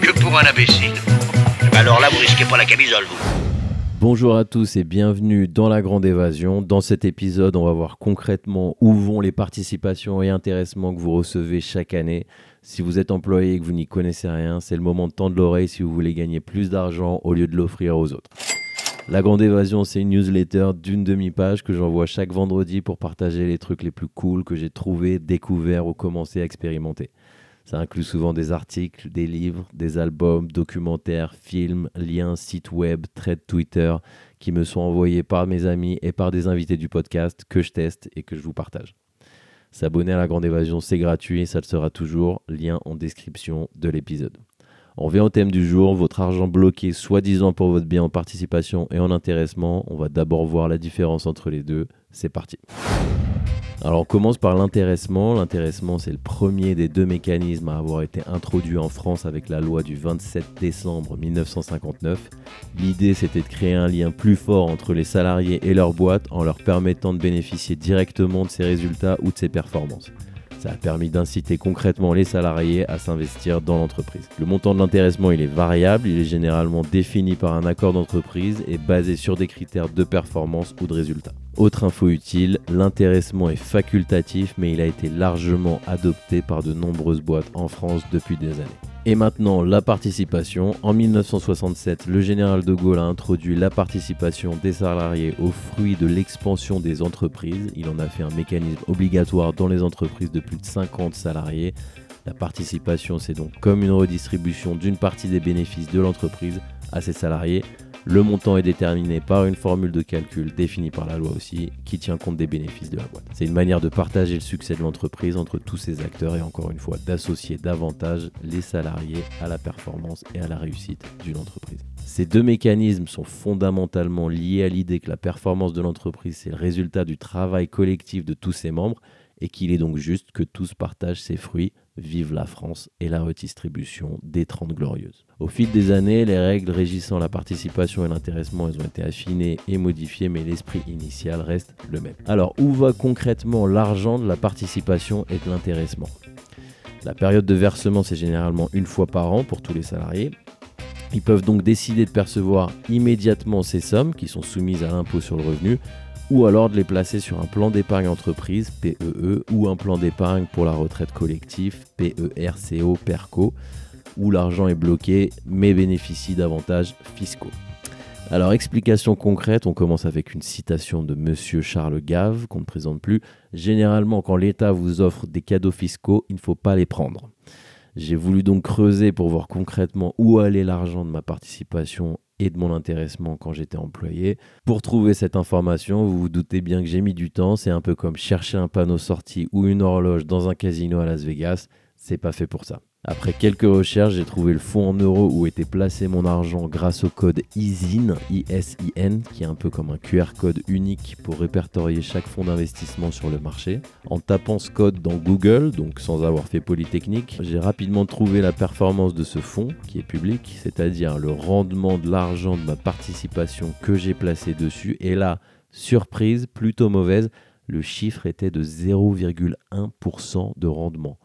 que pour un imbécile. Alors là, vous risquez pas la camisole, vous. Bonjour à tous et bienvenue dans la Grande Évasion. Dans cet épisode, on va voir concrètement où vont les participations et intéressements que vous recevez chaque année. Si vous êtes employé et que vous n'y connaissez rien, c'est le moment de tendre l'oreille si vous voulez gagner plus d'argent au lieu de l'offrir aux autres. La Grande Évasion, c'est une newsletter d'une demi-page que j'envoie chaque vendredi pour partager les trucs les plus cool que j'ai trouvés, découverts ou commencé à expérimenter. Ça inclut souvent des articles, des livres, des albums, documentaires, films, liens, sites web, threads Twitter qui me sont envoyés par mes amis et par des invités du podcast que je teste et que je vous partage. S'abonner à la Grande Évasion, c'est gratuit, ça le sera toujours. Lien en description de l'épisode. On revient au thème du jour, votre argent bloqué soi-disant pour votre bien en participation et en intéressement. On va d'abord voir la différence entre les deux. C'est parti. Alors on commence par l'intéressement. L'intéressement c'est le premier des deux mécanismes à avoir été introduit en France avec la loi du 27 décembre 1959. L'idée c'était de créer un lien plus fort entre les salariés et leur boîte en leur permettant de bénéficier directement de ses résultats ou de ses performances. Ça a permis d'inciter concrètement les salariés à s'investir dans l'entreprise. Le montant de l'intéressement, est variable, il est généralement défini par un accord d'entreprise et basé sur des critères de performance ou de résultats. Autre info utile, l'intéressement est facultatif mais il a été largement adopté par de nombreuses boîtes en France depuis des années. Et maintenant, la participation. En 1967, le général de Gaulle a introduit la participation des salariés au fruit de l'expansion des entreprises. Il en a fait un mécanisme obligatoire dans les entreprises de plus de 50 salariés. La participation, c'est donc comme une redistribution d'une partie des bénéfices de l'entreprise à ses salariés. Le montant est déterminé par une formule de calcul définie par la loi aussi, qui tient compte des bénéfices de la boîte. C'est une manière de partager le succès de l'entreprise entre tous ses acteurs et encore une fois d'associer davantage les salariés à la performance et à la réussite d'une entreprise. Ces deux mécanismes sont fondamentalement liés à l'idée que la performance de l'entreprise c'est le résultat du travail collectif de tous ses membres et qu'il est donc juste que tous partagent ses fruits. Vive la France et la redistribution des 30 glorieuses. Au fil des années, les règles régissant la participation et l'intéressement ont été affinées et modifiées, mais l'esprit initial reste le même. Alors, où va concrètement l'argent de la participation et de l'intéressement? La période de versement, c'est généralement une fois par an pour tous les salariés. Ils peuvent donc décider de percevoir immédiatement ces sommes qui sont soumises à l'impôt sur le revenu ou alors de les placer sur un plan d'épargne entreprise, PEE, ou un plan d'épargne pour la retraite collective, PERCO, PERCO, où l'argent est bloqué mais bénéficie d'avantages fiscaux. Alors, explication concrète, on commence avec une citation de Monsieur Charles Gave, qu'on ne présente plus. Généralement, quand l'État vous offre des cadeaux fiscaux, il ne faut pas les prendre. J'ai voulu donc creuser pour voir concrètement où allait l'argent de ma participation et de mon intéressement quand j'étais employé. Pour trouver cette information, vous vous doutez bien que j'ai mis du temps. C'est un peu comme chercher un panneau sortie ou une horloge dans un casino à Las Vegas. C'est pas fait pour ça. Après quelques recherches, j'ai trouvé le fonds en euros où était placé mon argent grâce au code ISIN, I-S-I-N, qui est un peu comme un QR code unique pour répertorier chaque fonds d'investissement sur le marché. En tapant ce code dans Google, donc sans avoir fait Polytechnique, j'ai rapidement trouvé la performance de ce fonds, qui est public, c'est-à-dire le rendement de l'argent de ma participation que j'ai placé dessus. Et là, surprise, plutôt mauvaise, le chiffre était de 0,1% de rendement.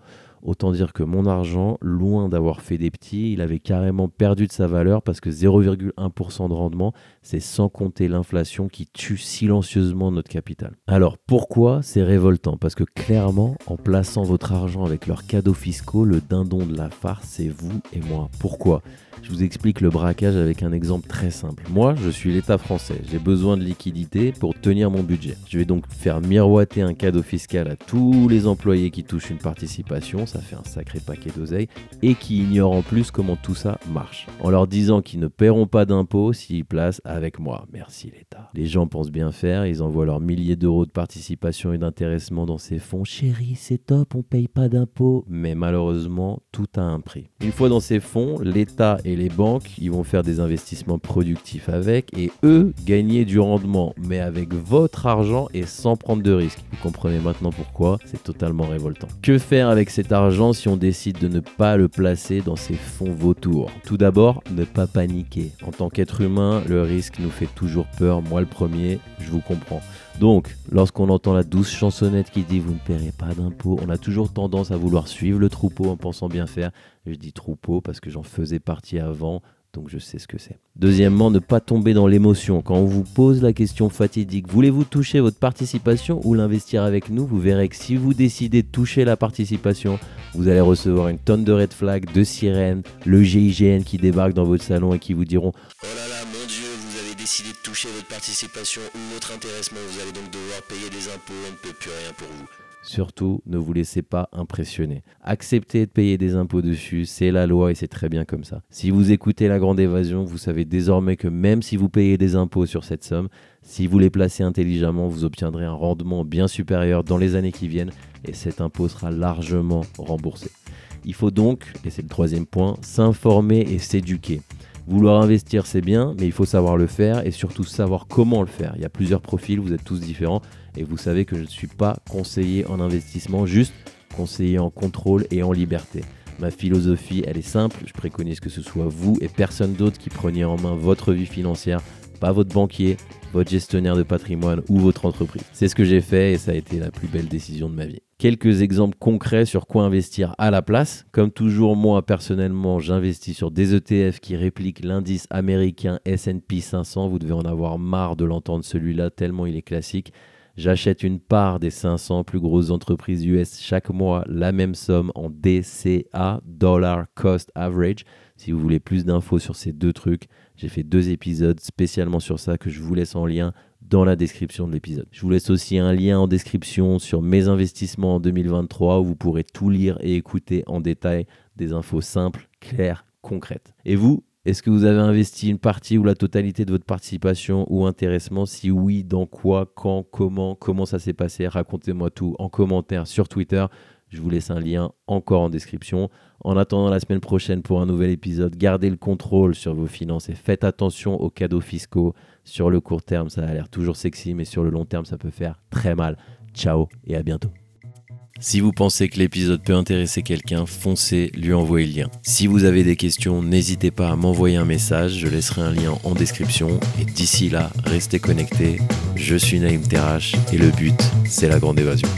Autant dire que mon argent, loin d'avoir fait des petits, il avait carrément perdu de sa valeur parce que 0,1% de rendement, c'est sans compter l'inflation qui tue silencieusement notre capital. Alors pourquoi c'est révoltant? Parce que clairement, en plaçant votre argent avec leurs cadeaux fiscaux, le dindon de la farce, c'est vous et moi. Pourquoi? Je vous explique le braquage avec un exemple très simple. Moi, je suis l'État français. J'ai besoin de liquidité pour tenir mon budget. Je vais donc faire miroiter un cadeau fiscal à tous les employés qui touchent une participation ça fait un sacré paquet d'oseille, et qui ignorent en plus comment tout ça marche, en leur disant qu'ils ne paieront pas d'impôts s'ils placent avec moi. Merci l'État. Les gens pensent bien faire, ils envoient leurs milliers d'euros de participation et d'intéressement dans ces fonds. Chérie, c'est top, on paye pas d'impôts. Mais malheureusement, tout a un prix. Une fois dans ces fonds, l'État et les banques, ils vont faire des investissements productifs avec, et eux, gagner du rendement, mais avec votre argent et sans prendre de risques. Vous comprenez maintenant pourquoi? C'est totalement révoltant. Que faire avec cet argent si on décide de ne pas le placer dans ces fonds vautours Tout d'abord, ne pas paniquer. En tant qu'être humain, le risque nous fait toujours peur, moi le premier, je vous comprends. Donc, lorsqu'on entend la douce chansonnette qui dit vous ne paierez pas d'impôts, on a toujours tendance à vouloir suivre le troupeau en pensant bien faire. Je dis troupeau parce que j'en faisais partie avant, donc je sais ce que c'est. Deuxièmement, ne pas tomber dans l'émotion. Quand on vous pose la question fatidique, voulez-vous toucher votre participation ou l'investir avec nous? Vous verrez que si vous décidez de toucher la participation, vous allez recevoir une tonne de red flags, de sirènes, le GIGN qui débarque dans votre salon et qui vous diront Oh là là, mon Dieu, vous avez décidé de toucher votre participation ou votre intéressement, vous allez donc devoir payer des impôts, on ne peut plus rien pour vous. Surtout, ne vous laissez pas impressionner. Acceptez de payer des impôts dessus, c'est la loi et c'est très bien comme ça. Si vous écoutez la grande évasion, vous savez désormais que même si vous payez des impôts sur cette somme, si vous les placez intelligemment, vous obtiendrez un rendement bien supérieur dans les années qui viennent et cet impôt sera largement remboursé. Il faut donc, et c'est le troisième point, s'informer et s'éduquer. Vouloir investir, c'est bien, mais il faut savoir le faire et surtout savoir comment le faire. Il y a plusieurs profils, vous êtes tous différents et vous savez que je ne suis pas conseiller en investissement, juste conseiller en contrôle et en liberté. Ma philosophie, elle est simple, je préconise que ce soit vous et personne d'autre qui preniez en main votre vie financière, pas votre banquier, votre gestionnaire de patrimoine ou votre entreprise. C'est ce que j'ai fait et ça a été la plus belle décision de ma vie. Quelques exemples concrets sur quoi investir à la place. Comme toujours, moi personnellement, j'investis sur des ETF qui répliquent l'indice américain SP 500. Vous devez en avoir marre de l'entendre celui-là tellement il est classique. J'achète une part des 500 plus grosses entreprises US chaque mois, la même somme en DCA, Dollar Cost Average. Si vous voulez plus d'infos sur ces deux trucs, j'ai fait deux épisodes spécialement sur ça que je vous laisse en lien dans la description de l'épisode. Je vous laisse aussi un lien en description sur mes investissements en 2023 où vous pourrez tout lire et écouter en détail des infos simples, claires, concrètes. Et vous, est-ce que vous avez investi une partie ou la totalité de votre participation ou intéressement? Si oui, dans quoi, quand, comment, comment ça s'est passé? Racontez-moi tout en commentaire sur Twitter. Je vous laisse un lien encore en description. En attendant la semaine prochaine pour un nouvel épisode, gardez le contrôle sur vos finances et faites attention aux cadeaux fiscaux. Sur le court terme, ça a l'air toujours sexy, mais sur le long terme, ça peut faire très mal. Ciao et à bientôt. Si vous pensez que l'épisode peut intéresser quelqu'un, foncez, lui envoyer le lien. Si vous avez des questions, n'hésitez pas à m'envoyer un message, je laisserai un lien en description. Et d'ici là, restez connectés. Je suis Naïm Terrache et le but, c'est la grande évasion.